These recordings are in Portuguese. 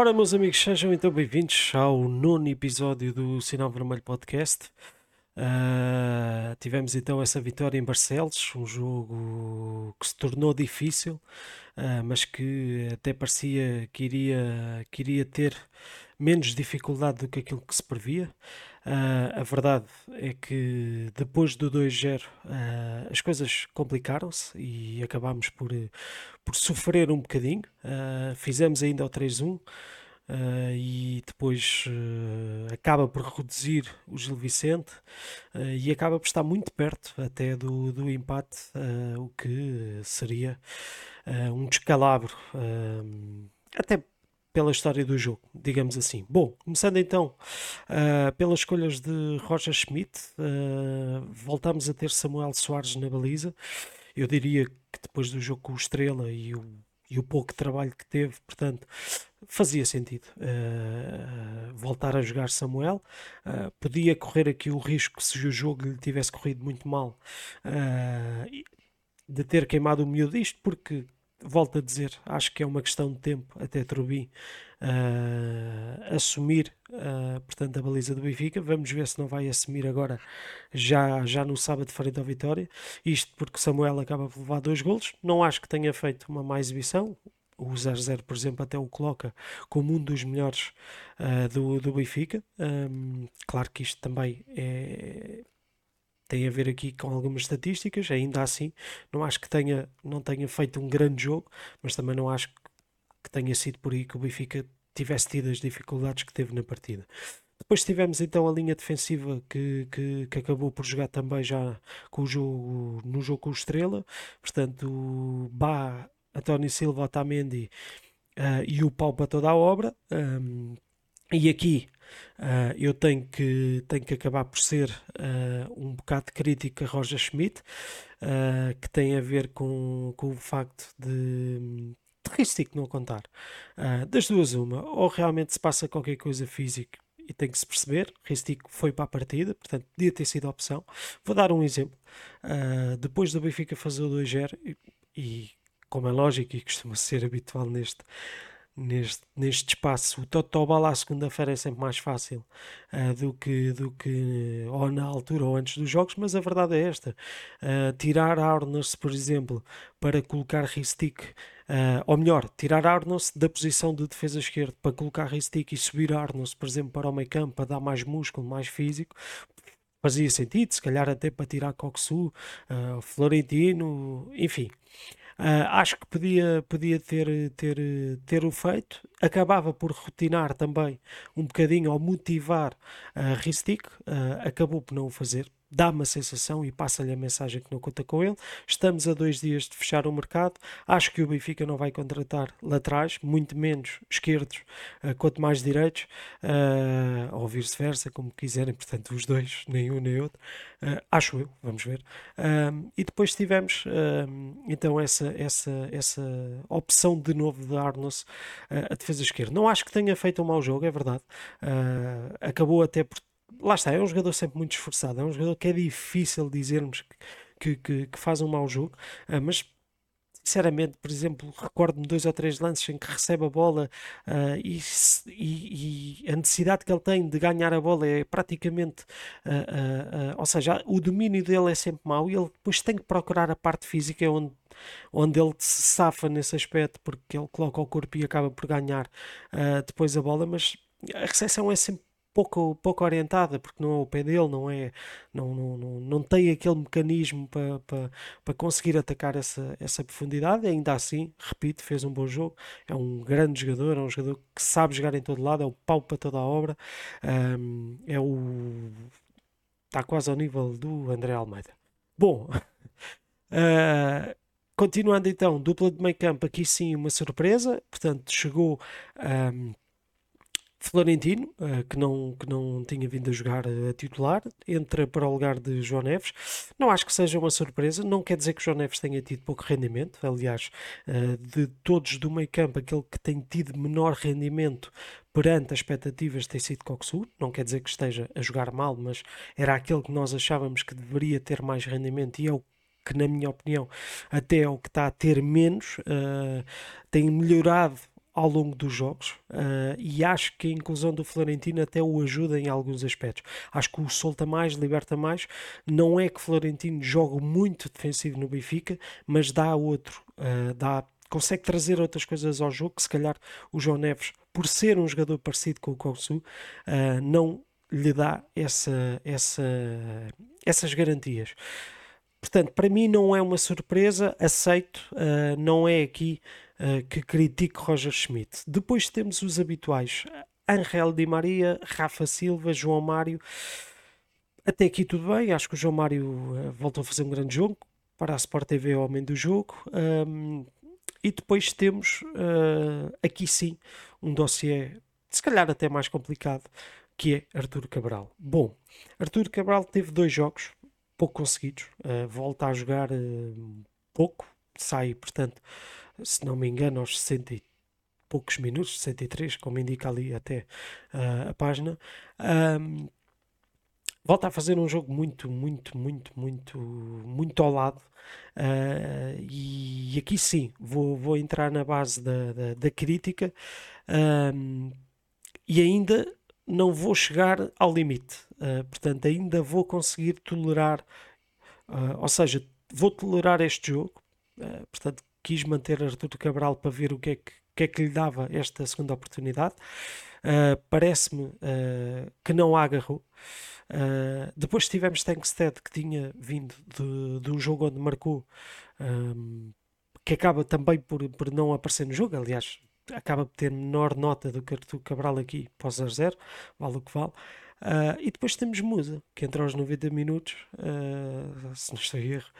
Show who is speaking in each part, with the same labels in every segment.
Speaker 1: Ora, meus amigos, sejam então bem-vindos ao nono episódio do Sinal Vermelho Podcast. Uh, tivemos então essa vitória em Barcelos, um jogo que se tornou difícil, uh, mas que até parecia que iria, que iria ter menos dificuldade do que aquilo que se previa. Uh, a verdade é que depois do 2-0 uh, as coisas complicaram-se e acabámos por, por sofrer um bocadinho. Uh, fizemos ainda o 3-1. Uh, e depois uh, acaba por reduzir o Gil Vicente uh, e acaba por estar muito perto até do, do empate, o que seria um descalabro até pela história do jogo, digamos assim. Bom, começando então uh, pelas escolhas de Roger Schmidt, uh, voltamos a ter Samuel Soares na baliza. Eu diria que depois do jogo com o Estrela e o, e o pouco trabalho que teve, portanto, fazia sentido uh, voltar a jogar Samuel. podia correr aqui o risco, se o jogo lhe tivesse corrido muito mal, de ter queimado o miúdo isto, porque volto a dizer, acho que é uma questão de tempo até Trubin uh, assumir uh, portanto, a baliza do Benfica. Vamos ver se não vai assumir agora, já, já no sábado, frente ao Vitória. Isto porque Samuel acaba por levar dois golos. Não acho que tenha feito uma má exibição. O 0-0, por exemplo, até o coloca como um dos melhores uh, do, do Benfica. Um, claro que isto também é, tem a ver aqui com algumas estatísticas, ainda assim, não acho que tenha, não tenha feito um grande jogo, mas também não acho que tenha sido por aí que o Benfica tivesse tido as dificuldades que teve na partida. Depois tivemos então a linha defensiva que, que, que, acabou por jogar também já com o jogo, no jogo com o Estrela, portanto, Bá, António Silva, Otamendi uh, e o pau para toda a obra. Um, e aqui uh, eu tenho que, tenho que acabar por ser uh, um bocado crítico a Roger Schmidt, uh, que tem a ver com, com o facto de, de Ristic não contar. das duas, uma, ou realmente se passa qualquer coisa física e tem que se perceber. Ristic foi para a partida, portanto podia ter sido a opção. Vou dar um exemplo. depois do Benfica fazer o 2-0, e, e como é lógico e costuma ser habitual neste neste, neste espaço. O Totobal à segunda-feira é sempre mais fácil uh, do, que, do que ou na altura ou antes dos jogos, mas a verdade é esta. Uh, tirar Arnos, por exemplo, para colocar Ristic, uh, ou melhor, tirar Arnos da posição de defesa esquerda para colocar Ristic e subir Arnos, por exemplo, para o meio campo para dar mais músculo, mais físico, fazia sentido, se calhar até para tirar Coxu, uh, Florentino, enfim. Uh, acho que podia, podia ter, ter, ter o feito. Acabava por rotinar também um bocadinho ou motivar a uh, Ristic, uh, acabou por não o fazer dá-me a sensação e passa-lhe a mensagem que não conta com ele. Estamos a dois dias de fechar o mercado. Acho que o Benfica não vai contratar laterais, muito menos esquerdos, uh, quanto mais direitos, uh, ou vice-versa, como quiserem. Portanto, os dois, nem um nem outro. Uh, acho eu, vamos ver. e depois tivemos então essa, essa, essa opção de novo de Arnos a defesa esquerda. Não acho que tenha feito um mau jogo, é verdade. acabou até por lá está, é um jogador sempre muito esforçado, é um jogador que é difícil dizermos que, que, que faz um mau jogo, uh, mas sinceramente, por exemplo, recordo-me dois ou três lances em que recebe a bola uh, e, e, e, a necessidade que ele tem de ganhar a bola é praticamente, uh, ou seja, o domínio dele é sempre mau e ele depois tem que procurar a parte física onde onde ele se safa nesse aspecto porque ele coloca o corpo e acaba por ganhar depois a bola, mas a recepção é sempre pouco, pouco orientada, porque não é o pé dele, não é, não, não, não, não tem aquele mecanismo para, para, para conseguir atacar essa, essa profundidade, ainda assim, repito, fez um bom jogo, é um grande jogador, é um jogador que sabe jogar em todo lado, é o pau para toda a obra, um, é o está quase ao nível do André Almeida. Bom, uh, continuando então, dupla de meio campo, aqui sim uma surpresa, portanto chegou um, Florentino, uh, que, não, que não tinha vindo a jogar a titular, entra para o lugar de João Neves. Não acho que seja uma surpresa, não quer dizer que João Neves tenha tido pouco rendimento. Aliás, uh, de todos do meio campo, aquele que tem tido menor rendimento perante as expectativas tem sido Coxur. Não quer dizer que esteja a jogar mal, mas era aquele que nós achávamos que deveria ter mais rendimento e é o que, na minha opinião, até é o que está a ter menos. Tem melhorado ao longo dos jogos uh, e acho que a inclusão do Florentino até o ajuda em alguns aspectos. Acho que o solta mais, liberta mais. Não é que Florentino jogue muito defensivo no Benfica, mas dá outro, uh, dá, consegue trazer outras coisas ao jogo que se calhar o João Neves, por ser um jogador parecido com o Kousu, uh, não lhe dá essa, essa, essas garantias. Portanto, para mim não é uma surpresa, aceito, não é aqui uh, que critique Roger Schmidt. Depois temos os habituais: Angel Di Maria, Rafa Silva, João Mário. Até aqui tudo bem, acho que o João Mário uh, voltou a fazer um grande jogo. Para a Sport TV, o homem do jogo. Um, e depois temos uh, aqui sim um dossiê, se calhar até mais complicado, que é Artur Cabral. Bom, Artur Cabral teve dois jogos pouco conseguidos, uh, volta a jogar uh, pouco, sai, portanto, se não me engano, aos 60 e poucos minutos, 63, como indica ali até uh, a página. Um, volta a fazer um jogo muito, muito, muito, muito, muito ao lado. Uh, e aqui sim, vou, vou entrar na base da, da, da crítica um, e ainda não vou chegar ao limite. Uh, portanto, ainda vou conseguir tolerar, uh, ou seja, vou tolerar este jogo. portanto, quis manter Artur Cabral para ver o que é que, que, é que lhe dava esta segunda oportunidade. Uh, Parece-me uh, que não agarrou. Uh, depois tivemos Tankstead que tinha vindo de, de um jogo onde marcou, um, que acaba também por, por não aparecer no jogo. Aliás, acaba por ter menor nota do que Artur Cabral aqui o 0-0, vale o que vale. Uh, e depois temos Musa, que entra aos 90 minutos, uh, se não estou erro,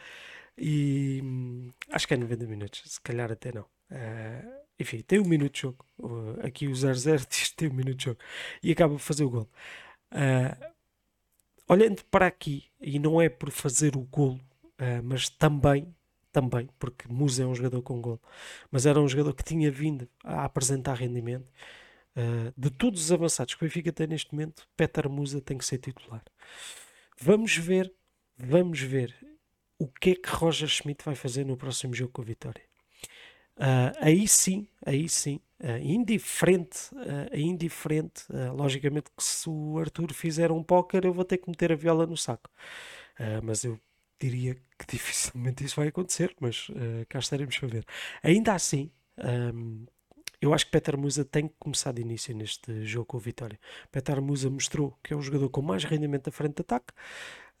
Speaker 1: e hum, acho que é 90 minutos, se calhar até não. Uh, enfim, tem um minuto de jogo. Uh, aqui o 0-0 diz tem um minuto de jogo. E acaba por fazer o gol. Uh, olhando para aqui, e não é por fazer o gol, mas também, também, porque Musa é um jogador com gol, mas era um jogador que tinha vindo a apresentar rendimento. de todos os avançados que o Benfica tem neste momento, Peter Musa tem que ser titular. Vamos ver, vamos ver o que é que Roger Schmidt vai fazer no próximo jogo com a Vitória. Uh, aí sim, aí sim, uh, indiferente, uh, indiferente, logicamente que se o Arthur fizer um póquer eu vou ter que meter a viola no saco, mas eu diria que dificilmente isso vai acontecer, mas cá estaremos para ver. Ainda assim, um, eu acho que Peter Musa tem que começar de início neste jogo com a Vitória. Peter Musa mostrou que é um jogador com mais rendimento da frente de ataque,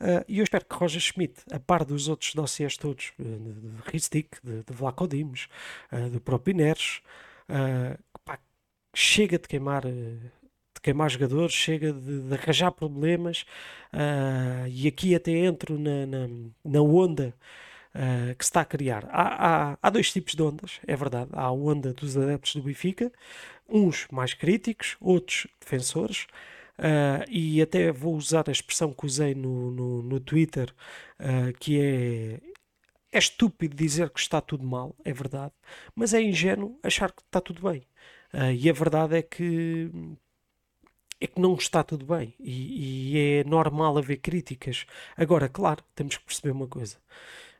Speaker 1: Uh, e eu espero que Roger Schmidt, a par dos outros dossiers todos, uh, de Ristic, de, de Vlaco Dimos, uh, do próprio Neres, uh, chega de queimar, de queimar jogadores, chega de, de arranjar problemas, e aqui até entro na, na, na onda que se está a criar. Há, há, há, dois tipos de ondas, é verdade. Há a onda dos adeptos do Benfica, uns mais críticos, outros defensores. Uh, e até vou usar a expressão que usei no, no, no Twitter, uh, que é é estúpido dizer que está tudo mal, é verdade, mas é ingênuo achar que está tudo bem. Uh, e a verdade é que é que não está tudo bem e, e, é normal haver críticas. Agora, claro, temos que perceber uma coisa: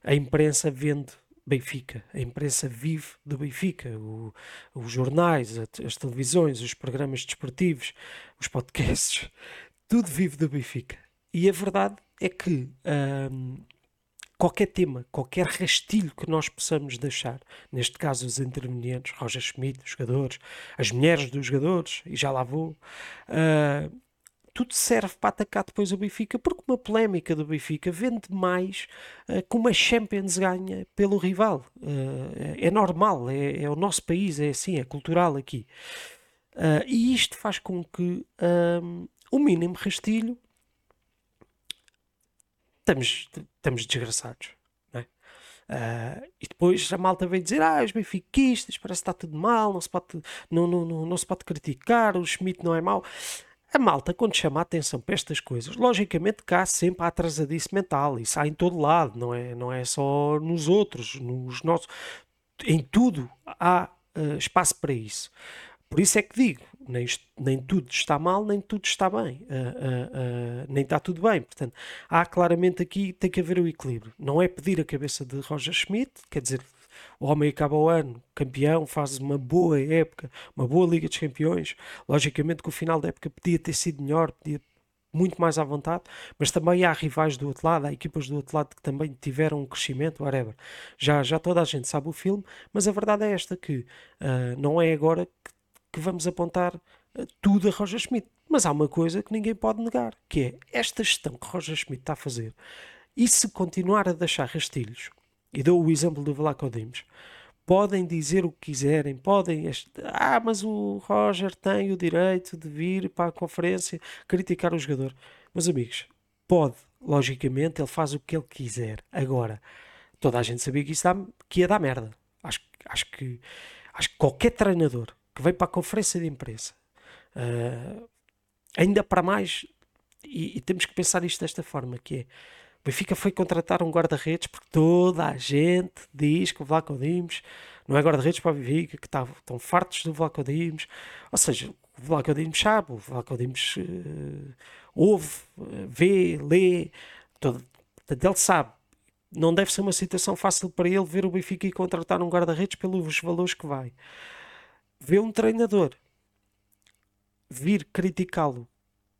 Speaker 1: a imprensa vende Benfica. A imprensa vive do Benfica. O, os jornais, as televisões, os programas desportivos, os podcasts, tudo vive do Benfica. E a verdade é que hum, qualquer tema, qualquer rastilho que nós possamos deixar, neste caso os intervenientes, Roger Schmidt, os jogadores, as mulheres dos jogadores, e já lá vou, uh, tudo serve para atacar depois o Benfica, porque uma polémica do Benfica vende mais uh, que uma Champions ganha pelo rival. Uh, é normal, é, é, o nosso país, é assim, é cultural aqui. Uh, e isto faz com que um, o mínimo rastilho estamos, estamos desgraçados. Uh, e depois a malta veio dizer: Ah, os benfiquistas, parece que está tudo mal, não se pode, não, não, não, não se pode criticar, o Schmidt não é mau. A malta, quando chama a atenção para estas coisas, logicamente cá sempre há atrasadice mental, isso há em todo lado, não é, não é só nos outros, nos nossos, em tudo há uh, espaço para isso. Por isso é que digo, nem, nem tudo está mal, nem tudo está bem, uh, uh, nem está tudo bem. Portanto, há claramente aqui, tem que haver o equilíbrio. Não é pedir a cabeça de Roger Schmidt, quer dizer, O homem acaba o ano campeão, faz uma boa época, uma boa Liga dos Campeões. Logicamente que o final da época podia ter sido melhor, podia muito mais à vontade, mas também há rivais do outro lado, há equipas do outro lado que também tiveram um crescimento, whatever. Já, já toda a gente sabe o filme, mas a verdade é esta, que uh, não é agora que, que vamos apontar uh, tudo a Roger Schmidt. Mas há uma coisa que ninguém pode negar, que é esta gestão que Roger Schmidt está a fazer, e se continuar a deixar rastilhos, e dou o exemplo do Vlaco Dimos, podem dizer o que quiserem, podem. Ah, mas o Roger tem o direito de vir para a conferência criticar o jogador. Meus amigos, pode, logicamente, ele faz o que ele quiser. Agora, toda a gente sabia que isso dá, que ia dar merda. Acho, acho, que, acho que qualquer treinador que vem para a conferência de imprensa, uh, ainda para mais, e, e temos que pensar isto desta forma, que é o Benfica foi contratar um guarda-redes porque toda a gente diz que o Vlaco Dimos não é guarda-redes para o Benfica, que tá, estão fartos do Vlaco Dimos. Ou seja, o Vlaco Dimos sabe, o Vlaco Dimos uh, ouve, uh, vê, lê, todo, portanto ele sabe. Não deve ser uma situação fácil para ele ver o Benfica e contratar um guarda-redes pelos valores que vai. Vê um treinador vir criticá-lo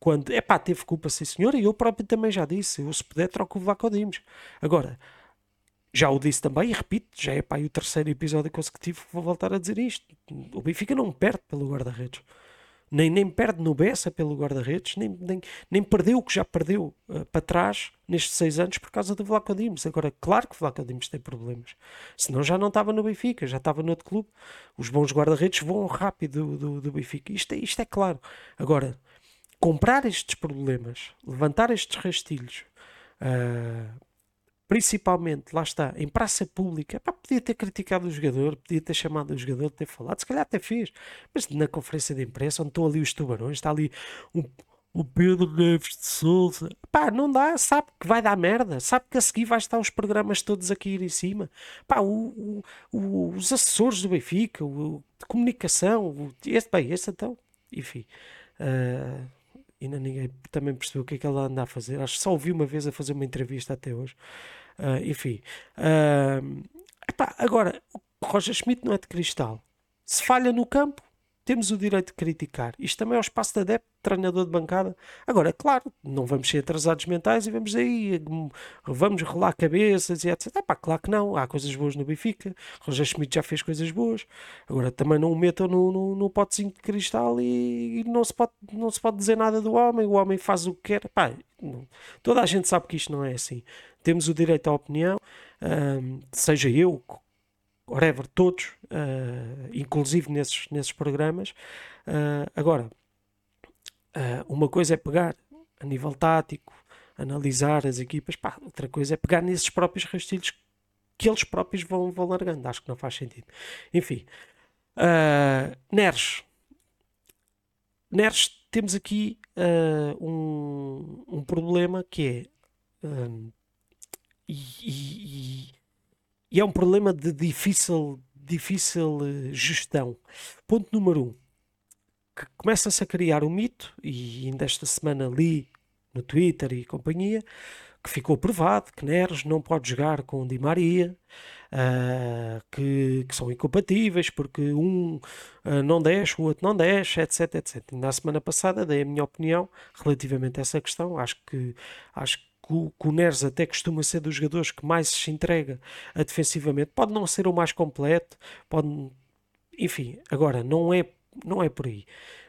Speaker 1: quando, é pá, teve culpa, sim senhor, e eu próprio também já disse, eu se puder troco o Vlaco Dimos. Agora, já o disse também e repito, já é pá, o terceiro episódio consecutivo que vou voltar a dizer isto. O Benfica não perde pelo guarda-redes. Nem, nem perde no Bessa pelo guarda-redes, nem, nem, nem perdeu o que já perdeu uh, para trás nestes seis anos por causa do Vlaco Dimos. Agora, claro que o Vlaco Dimos tem problemas. Senão já não estava no Benfica, já estava no outro clube. Os bons guarda-redes vão rápido do, do, do Benfica. Isto é, isto é claro. Agora, comprar estes problemas, levantar estes rastilhos, uh, principalmente, lá está, em praça pública, pá, podia ter criticado o jogador, podia ter chamado o jogador, ter falado, se calhar até fez, mas na conferência de imprensa, onde estão ali os tubarões, está ali o Pedro Neves de Souza, pá, não dá, sabe que vai dar merda, sabe que a seguir vai estar os programas todos a cair em cima, pá, o, o, os assessores do Benfica, o, de comunicação, o, esse, bem, esse então, enfim. Uh, ainda ninguém também percebeu o que é que ela anda a fazer. Acho que só ouvi uma vez a fazer uma entrevista até hoje. Uh, enfim. Uh, epá, agora, o Roger Schmidt não é de cristal. Se falha no campo, temos o direito de criticar. Isto também é o espaço de adepto, treinador de bancada. Agora, é claro, não vamos ser atrasados mentais e vamos aí, vamos rolar cabeças e etc. É pá, claro que não. Há coisas boas no Benfica. Roger Schmidt já fez coisas boas. Agora, também não o metam no, no, no potezinho de cristal e, e, não, se pode, não se pode dizer nada do homem. O homem faz o que quer. Pá, não. Toda a gente sabe que isto não é assim. Temos o direito à opinião, um, seja eu, whatever, todos, uh, inclusive nesses, nesses programas. Uh, agora, uh, uma coisa é pegar a nível tático, analisar as equipas, pá, outra coisa é pegar nesses próprios rastilhos que eles próprios vão, vão largando. Acho que não faz sentido. Enfim, Neres. Neres, temos aqui um, um problema que é. E, e e é um problema de difícil, difícil eh, gestão. Ponto número um. Que começa-se a criar um mito, e ainda esta semana li no Twitter e companhia, que ficou provado que Neres não pode jogar com Di Maria, uh, que, que, são incompatíveis porque um uh, não desce, o outro não desce, etc, etc. Na semana passada dei a minha opinião relativamente a essa questão. Acho que acho que que o, Neres até costuma ser dos jogadores que mais se entrega a defensivamente. Pode não ser o mais completo, pode. Enfim, agora, não é, não é por aí.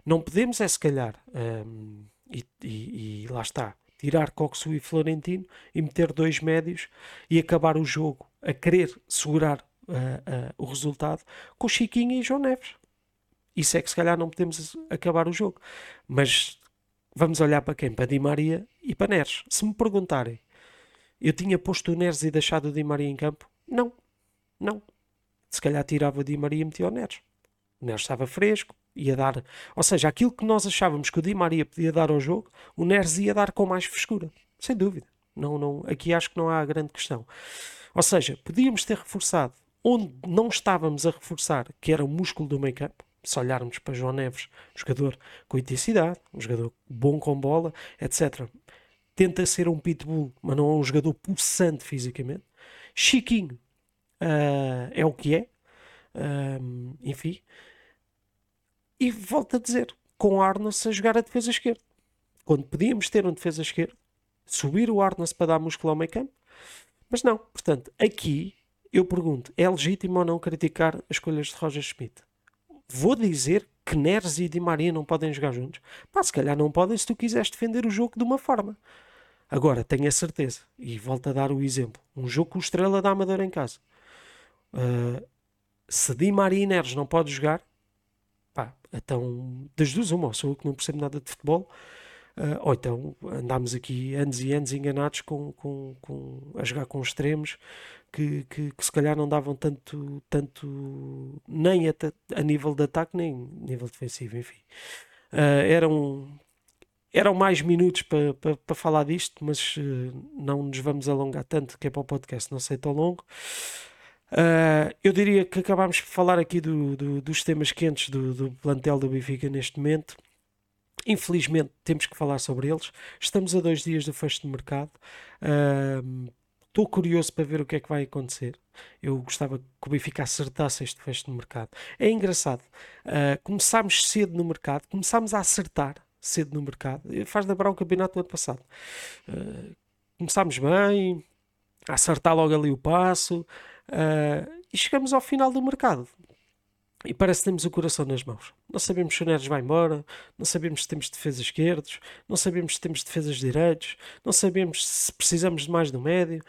Speaker 1: Não podemos, é se calhar, um, e, e, e, lá está, tirar Coxu e Florentino e meter dois médios e acabar o jogo a querer segurar uh, uh, o resultado com Chiquinho e João Neves. Isso é que se calhar não podemos acabar o jogo. Mas vamos olhar para quem? Para Di Maria e para Neres. Se me perguntarem, eu tinha posto o Neres e deixado o Di Maria em campo? Não, não. Se calhar tirava o Di Maria e metia o Neres. O Neres estava fresco, ia dar. Ou seja, aquilo que nós achávamos que o Di Maria podia dar ao jogo, o Neres ia dar com mais frescura. Sem dúvida. Não, não, aqui acho que não há grande questão. Ou seja, podíamos ter reforçado onde não estávamos a reforçar, que era o músculo do meio campo, se olharmos para João Neves, um jogador com intensidade, um jogador bom com bola, etc. Tenta ser um pitbull, mas não é um jogador pulsante fisicamente. Chiquinho, uh, é o que é, enfim. E volto a dizer, com Arnas a jogar a defesa esquerda. Quando podíamos ter um defesa esquerda, subir o Arnas para dar músculo ao meio campo, mas não. Portanto, aqui eu pergunto, é legítimo ou não criticar as escolhas de Roger Schmidt? Vou dizer que Neres e Di Maria não podem jogar juntos? Pá, se calhar não podem se tu quiseres defender o jogo de uma forma. Agora, tenho a certeza, e volto a dar o exemplo, um jogo com o Estrela da Amadora em casa. Uh, se Di Maria e Neres não podem jogar, pá, então das duas uma, ou sou eu que não percebo nada de futebol, uh, ou então andámos aqui anos e anos enganados com, com, com a jogar com extremos que, que, que, se calhar não davam tanto, tanto nem a, a nível de ataque nem nível defensivo, enfim. Uh, eram, eram mais minutos para pa, pa falar disto, mas uh, não nos vamos alongar tanto, que é para o podcast não ser tão longo. Uh, eu diria que acabámos por falar aqui do, do, dos temas quentes do, do plantel do Benfica neste momento. Infelizmente temos que falar sobre eles. Estamos a dois dias do fecho de mercado. Uh, Estou curioso para ver o que é que vai acontecer. Eu gostava que o Benfica acertasse este fecho no mercado. É engraçado. Uh, começámos cedo no mercado, começámos a acertar cedo no mercado. Faz lembrar o campeonato do ano passado. Uh, começámos bem, a acertar logo ali o passo uh, e chegamos ao final do mercado. E parece que temos o coração nas mãos. Não sabemos se o Neres vai embora, não sabemos se temos defesas esquerdos, não sabemos se temos defesas direitos, não sabemos se precisamos de mais do médio,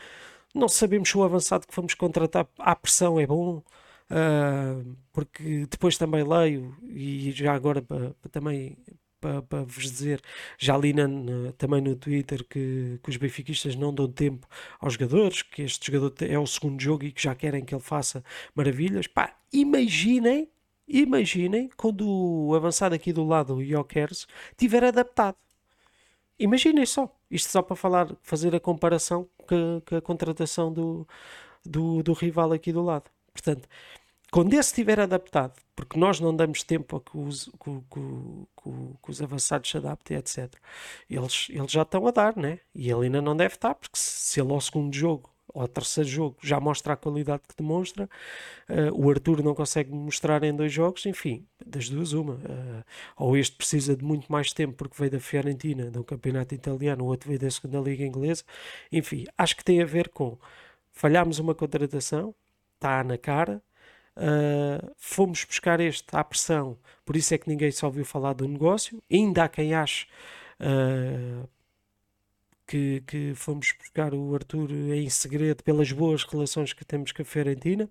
Speaker 1: não sabemos se o avançado que fomos contratar à pressão é bom, uh, porque depois também leio, e já agora também para, para, vos dizer, já li na, na, também no Twitter que, que, os benfiquistas não dão tempo aos jogadores, que este jogador é o segundo jogo e que já querem que ele faça maravilhas. Pá, imaginem, imaginem quando o avançado aqui do lado, o Jokers, tiver adaptado. Imaginem só, isto só para falar, fazer a comparação com, com a contratação do, do, do rival aqui do lado. Portanto, quando esse estiver adaptado, porque nós não damos tempo a que os, que, que, que os avançados se adaptem, etc. Eles, eles já estão a dar, né? E ele ainda não deve estar, porque se ele ao segundo jogo ou ao terceiro jogo já mostra a qualidade que demonstra, uh, o Arthur não consegue mostrar em dois jogos, enfim, das duas uma. Uh, ou este precisa de muito mais tempo porque veio da Fiorentina, do campeonato italiano, o outro veio da segunda liga inglesa. Enfim, acho que tem a ver com falhámos uma contratação, está na cara, Uh, fomos buscar este à pressão, por isso é que ninguém só ouviu falar do negócio. Ainda há quem ache uh, que, que fomos buscar o Arthur em segredo pelas boas relações que temos com a Fiorentina,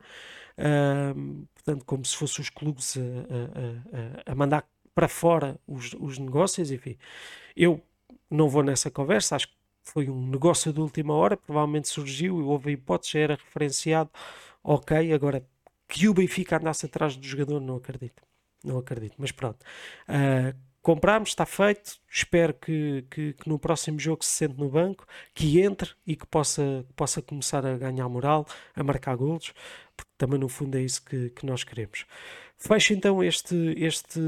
Speaker 1: uh, portanto, como se fossem os clubes a, a, a, mandar para fora os, os negócios. Enfim, eu não vou nessa conversa, acho que foi um negócio de última hora, provavelmente surgiu houve a hipótese, era referenciado. Ok, agora que o Benfica andasse atrás do jogador, não acredito. Não acredito, mas pronto. Uh, comprámos, está feito. Espero que, que, que, no próximo jogo se sente no banco, que entre e que possa, possa começar a ganhar moral, a marcar golos, porque também no fundo é isso que, que nós queremos. Fecho então este, este,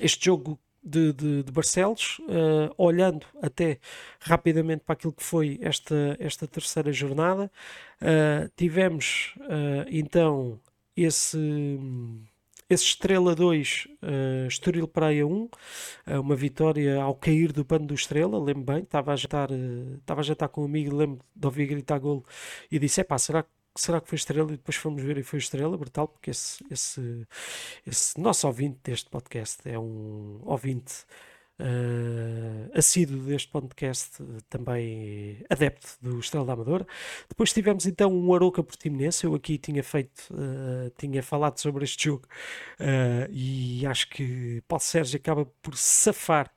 Speaker 1: este jogo de, de, de Barcelos, uh, olhando até rapidamente para aquilo que foi esta, esta terceira jornada. Uh, tivemos uh, então esse, esse Estrela 2, uh, Estoril Praia 1, uma vitória ao cair do pano do Estrela, lembro bem, estava a jantar, estava a jantar com um amigo, lembro de ouvir gritar golo e disse: é pá, será que será que foi estrela? E depois fomos ver e foi estrela, brutal, porque esse, esse, esse nosso ouvinte deste podcast é um ouvinte uh, assíduo deste podcast, também adepto do Estrela da Amadora. Depois tivemos então um Aroca Portimonense, eu aqui tinha feito, uh, tinha falado sobre este jogo uh, e acho que Paulo Sérgio acaba por safar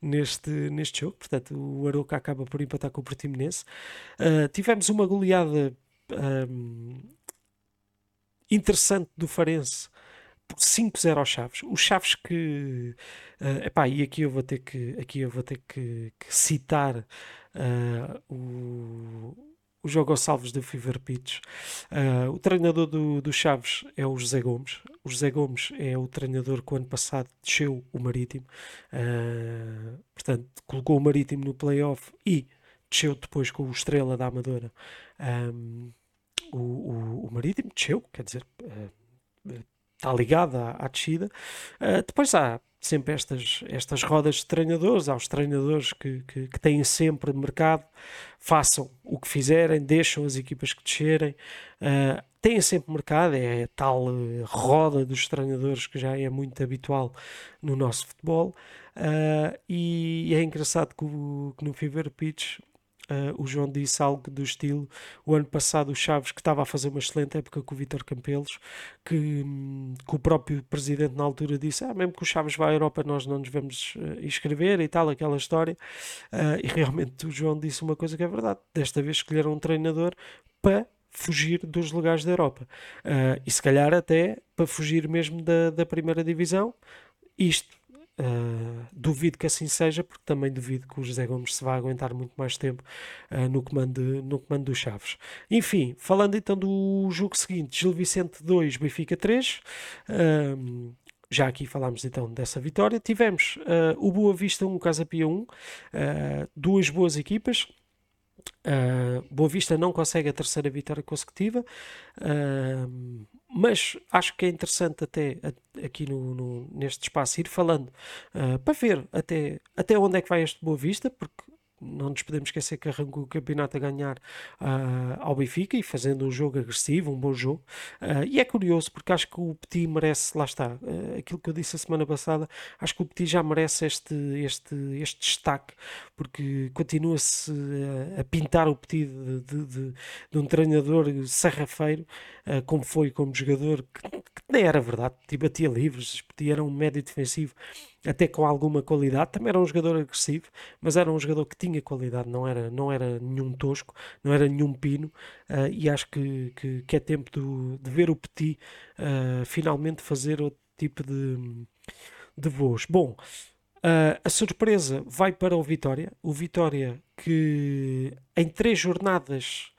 Speaker 1: neste, neste jogo, portanto o Aroca acaba por empatar com o Portimonense. tivemos uma goleada um, interessante do Farense por 5-0 aos Chaves. Os Chaves que. Uh, epá, e aqui eu vou ter que, aqui eu vou ter que, que citar uh, o, o jogo aos salvos do Fever Pitch. Uh, o treinador do, do Chaves é o José Gomes. O José Gomes é o treinador que o ano passado desceu o Marítimo. Uh, portanto, colocou o Marítimo no playoff e desceu depois com o Estrela da Amadora. Um, o, o, o Marítimo desceu, quer dizer, está ligado à, à descida. depois há sempre estas, estas rodas de treinadores, aos treinadores que, que, que, têm sempre mercado, façam o que fizerem, deixam as equipas que descerem, uh, têm sempre mercado, é a tal roda dos treinadores que já é muito habitual no nosso futebol, uh, e é engraçado que, que no Fever Pitch Uh, o João disse algo do estilo: o ano passado o Chaves, que estava a fazer uma excelente época com o Vítor Campelos, que, hum, que, o próprio presidente na altura disse: ah, mesmo que o Chaves vá à Europa, nós não nos vamos uh, inscrever e tal, aquela história. Uh, e realmente o João disse uma coisa que é verdade: desta vez escolheram um treinador para fugir dos lugares da Europa. e se calhar até para fugir mesmo da, da primeira divisão. Isto Uh, duvido que assim seja, porque também duvido que o José Gomes se vá aguentar muito mais tempo uh, no, comando, no comando dos Chaves. Enfim, falando então do jogo seguinte: Gil Vicente 2, Benfica 3. Uh, já aqui falámos então dessa vitória. Tivemos o Boa Vista 1, Casa Pia 1, duas boas equipas. Uh, Boa Vista não consegue a terceira vitória consecutiva, uh, mas acho que é interessante até aqui no, no neste espaço ir falando uh, para ver até, até onde é que vai este Boa Vista, porque não nos podemos esquecer que arrancou o campeonato a ganhar uh, ao Benfica e fazendo um jogo agressivo, um bom jogo. Uh, e é curioso porque acho que o Petit merece, lá está, uh, aquilo que eu disse a semana passada, acho que o Petit já merece este, este, este destaque, porque continua-se a pintar o Petit de, de, de, de um treinador sarrafeiro, como foi como jogador, que, que nem era verdade, batia livres, Petit era um médio defensivo até com alguma qualidade. Também era um jogador agressivo, mas era um jogador que tinha qualidade, não era, não era nenhum tosco, não era nenhum pino. Uh, e acho que, que, que, é tempo do, de ver o Petit uh, finalmente fazer outro tipo de, de voos. Bom. Uh, a surpresa vai para o Vitória. O Vitória que em três jornadas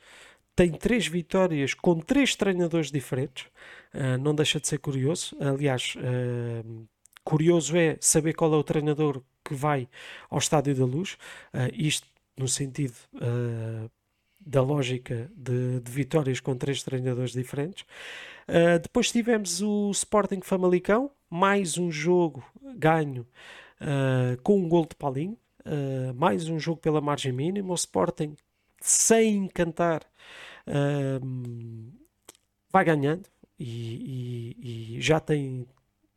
Speaker 1: tem três vitórias com três treinadores diferentes. Uh, não deixa de ser curioso. Aliás, uh, Curioso é saber qual é o treinador que vai ao Estádio da Luz, uh, isto no sentido uh, da lógica de, de, vitórias com três treinadores diferentes. Uh, depois tivemos o Sporting Famalicão, mais um jogo ganho com um gol de Paulinho, mais um jogo pela margem mínima. O Sporting, sem encantar, vai ganhando e, e, e já tem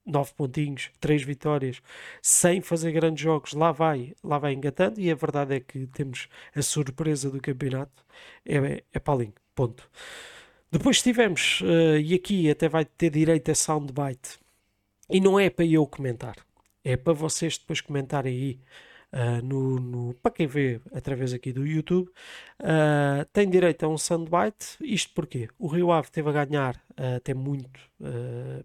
Speaker 1: nove pontinhos, três vitórias, sem fazer grandes jogos, lá vai, lá vai engatando, e a verdade é que temos a surpresa do campeonato, é, é Paulinho, ponto. Depois tivemos, uh, e aqui até vai ter direito a soundbite, e não é para eu comentar, é para vocês depois comentarem aí, uh, no, no, para quem vê através aqui do YouTube, uh, tem direito a um soundbite, isto porque o Rio Ave teve a ganhar até muito,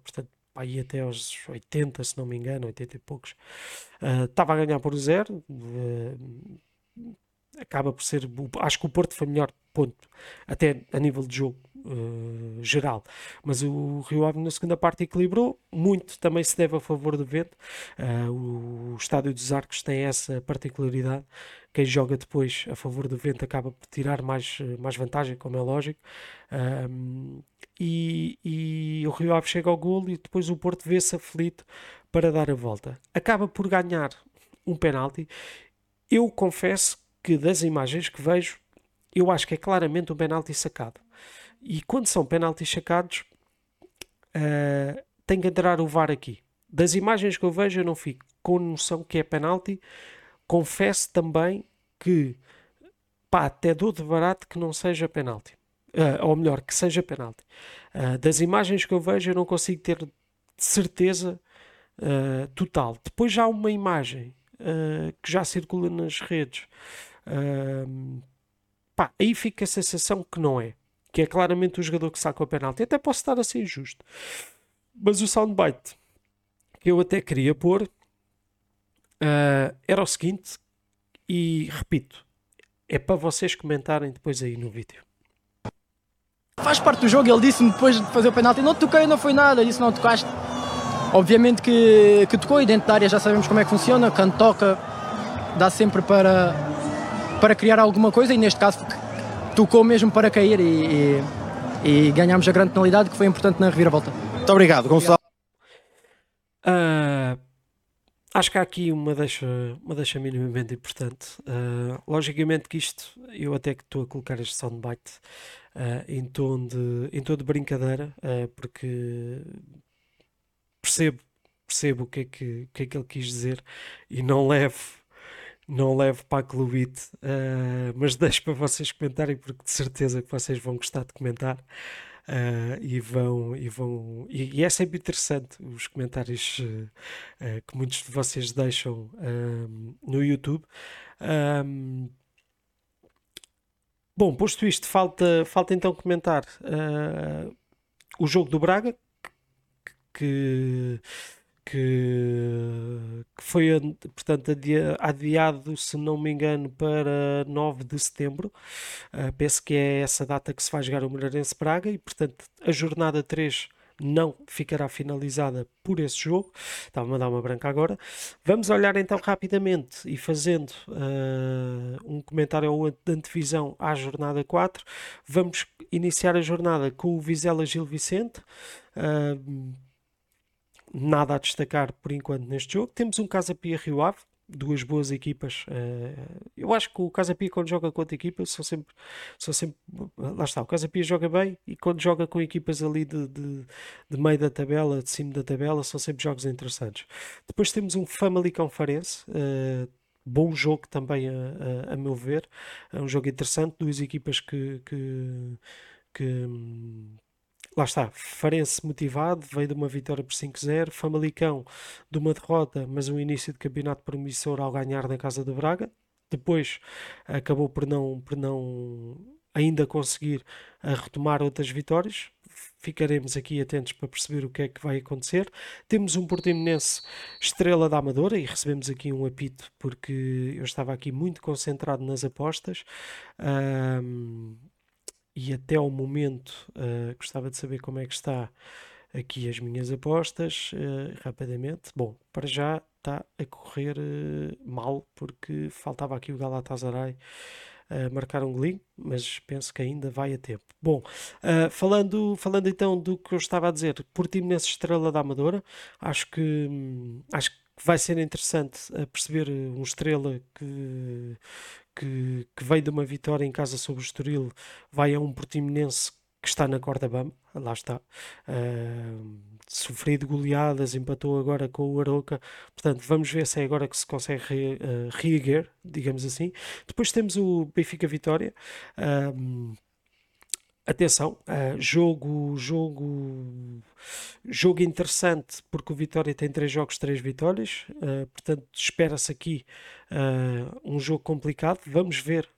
Speaker 1: portanto, aí até aos 80, se não me engano, 80 e poucos, uh, estava a ganhar por zero. Uh, acaba por ser. Acho que o Porto foi melhor, ponto. Até a nível de jogo uh, geral. Mas o Rio Ave na segunda parte equilibrou. Muito também se deve a favor do vento. Uh, o Estádio dos Arcos tem essa particularidade. Quem joga depois a favor do vento acaba por tirar mais, mais vantagem, como é lógico. E, e, o Rio Ave chega ao golo e depois o Porto vê-se aflito para dar a volta. Acaba por ganhar um penalti. Eu confesso que das imagens que vejo, eu acho que é claramente um penalti sacado. E quando são penaltis sacados, uh, tem que entrar o VAR aqui. Das imagens que eu vejo, eu não fico com noção que é penalti. Confesso também que pá, até dou de barato que não seja penalti. Uh, ou melhor, que seja penalti. Uh, das imagens que eu vejo, eu não consigo ter certeza uh, total. Depois já há uma imagem que já circula nas redes. pá, aí fica a sensação que não é. Que é claramente o jogador que saca o penalti. Até posso estar a ser injusto. Mas o soundbite que eu até queria pôr era o seguinte, e repito, é para vocês comentarem depois aí no vídeo.
Speaker 2: Faz parte do jogo, ele disse-me depois de fazer o penalti, não toquei, não foi nada, disse não tocaste. Obviamente que, que tocou e dentro da área já sabemos como é que funciona, quando toca dá sempre para, para criar alguma coisa e neste caso tocou mesmo para cair e, e, e ganhámos a grande penalidade que foi importante na reviravolta.
Speaker 3: Muito obrigado, Gonçalo.
Speaker 1: Uh, acho que há aqui uma deixa, uma deixa minimamente importante. Uh, logicamente que isto, eu até que estou a colocar este soundbite uh, em, tom de, em tom de brincadeira, porque percebo, percebo o que, é que, o que é que ele quis dizer e não levo não levo para a Clubite, uh, mas deixo para vocês comentarem porque de certeza que vocês vão gostar de comentar. Uh, e vão e vão e, e, é sempre interessante os comentários uh, uh, que muitos de vocês deixam no YouTube um, bom, posto isto falta, falta então comentar o jogo do Braga que que, que foi portanto, adiado, se não me engano, para 9 de setembro. Uh, penso que é essa data que se vai jogar o Moreirense Braga e, portanto, a jornada 3 não ficará finalizada por esse jogo. Estava a dar uma branca agora. Vamos olhar então rapidamente e fazendo uh, um comentário de antevisão à jornada 4. Vamos iniciar a jornada com o Vizela Gil Vicente. Uh, nada a destacar por enquanto neste jogo. Temos um Casa Pia Rio Ave, duas boas equipas. Uh, eu acho que o Casa Pia, quando joga contra equipas, são sempre, são sempre. Lá está, o Casa Pia joga bem e quando joga com equipas ali de, de, de, meio da tabela, de cima da tabela, são sempre jogos interessantes. Depois temos um Famalicão Farense. Uh, bom jogo também, a, a, a, meu ver. É um jogo interessante, duas equipas que, que, que lá está, Farense motivado, veio de uma vitória por 5-0, Famalicão de uma derrota, mas um início de campeonato promissor ao ganhar na casa do Braga. Depois acabou por não, por não ainda conseguir a retomar outras vitórias. Ficaremos aqui atentos para perceber o que é que vai acontecer. Temos um Portimonense estrela da Amadora e recebemos aqui um apito porque eu estava aqui muito concentrado nas apostas. Um, e até ao momento uh, gostava de saber como é que está aqui as minhas apostas uh, rapidamente. Bom, para já está a correr uh, mal porque faltava aqui o Galatasaray uh, marcar um golinho, mas penso que ainda vai a tempo. Bom, falando, falando então do que eu estava a dizer, por time nessa estrela da Amadora, acho que hum, acho que vai ser interessante perceber um estrela que, que, que veio de uma vitória em casa sobre o Estoril, vai a um Portimonense que está na corda bamba, lá está, uh, sofrido goleadas, empatou agora com o Aroca, portanto vamos ver se é agora que se consegue re, uh, reerguer, digamos assim. Depois temos o Benfica Vitória, uh, Atenção, uh, jogo, jogo, jogo interessante porque o Vitória tem três jogos, três vitórias, uh, portanto espera-se aqui uh, um jogo complicado. Vamos ver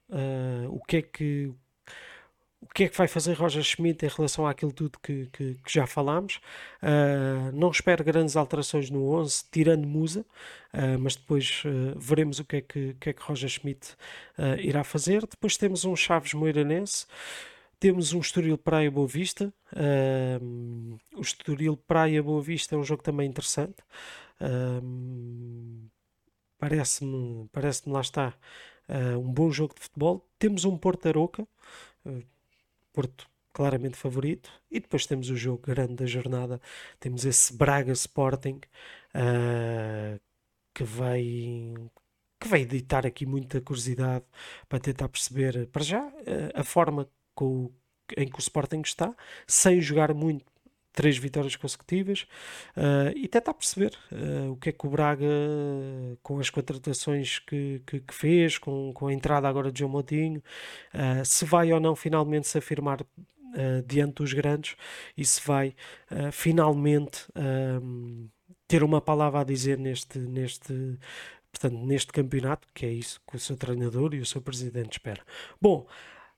Speaker 1: o que é que o que é que vai fazer Roger Schmidt em relação àquilo tudo que, que, que já falámos. não espero grandes alterações no 11, tirando Musa, mas depois veremos o que é que, que, é que Roger Schmidt irá fazer. Depois temos um Chaves Moiranense. Temos um Estoril Praia Boa Vista. Um, o Estoril Praia Boa Vista é um jogo também interessante. Um, parece-me, parece-me lá está uh, um bom jogo de futebol. Temos um Porto Aroca, uh, Porto claramente favorito. E depois temos o jogo grande da jornada. Temos esse Braga Sporting uh, que vai que vai editar aqui muita curiosidade para tentar perceber para já a forma com, em que o Sporting está, sem jogar muito, três vitórias consecutivas uh, e tentar perceber uh, o que é que o Braga, com as contratações que, que, que fez, com, com a entrada agora de João Moutinho, uh, se vai ou não finalmente se afirmar diante dos grandes e se vai finalmente ter uma palavra a dizer neste, neste, portanto, neste campeonato, que é isso que o seu treinador e o seu presidente espera. Bom,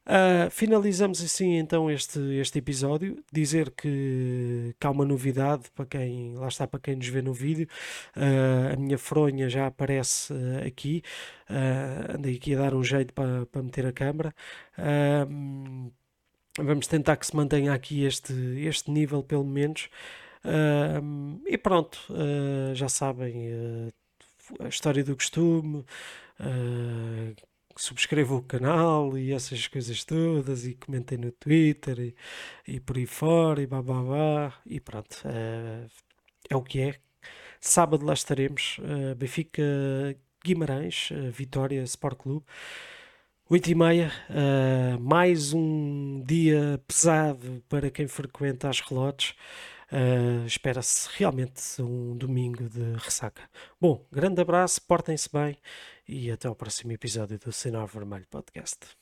Speaker 1: Uh, finalizamos assim então este, este episódio. Dizer que, que há uma novidade para quem lá está para quem nos vê no vídeo. Uh, a minha fronha já aparece uh, aqui. andei aqui a dar um jeito para, para meter a câmera. vamos tentar que se mantenha aqui este, este nível pelo menos. e pronto, já sabem a história do costume subscrevam o canal e essas coisas todas e comentem no Twitter e, e por aí fora e babá e pronto. É, é o que é. Sábado lá estaremos. Uh, Benfica Guimarães, uh, Vitória Sport Clube. 8 e meia, uh, mais um dia pesado para quem frequenta as relotes. Uh, Espera-se realmente um domingo de ressaca. Bom, grande abraço, portem-se bem e até ao próximo episódio do Sinal Vermelho Podcast.